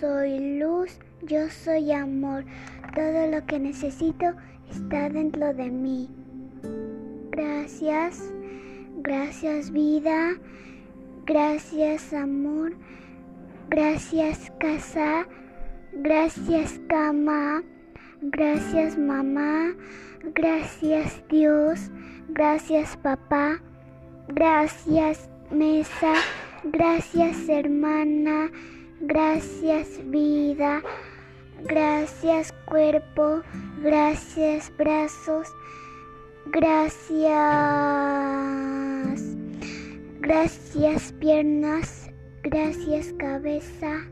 soy luz, yo soy amor. Todo lo que necesito está dentro de mí. Gracias, gracias vida, gracias amor, gracias casa, gracias cama, gracias mamá, gracias Dios, gracias papá, gracias mesa, gracias hermana, gracias vida, gracias cuerpo, gracias brazos, gracias, gracias piernas, gracias cabeza.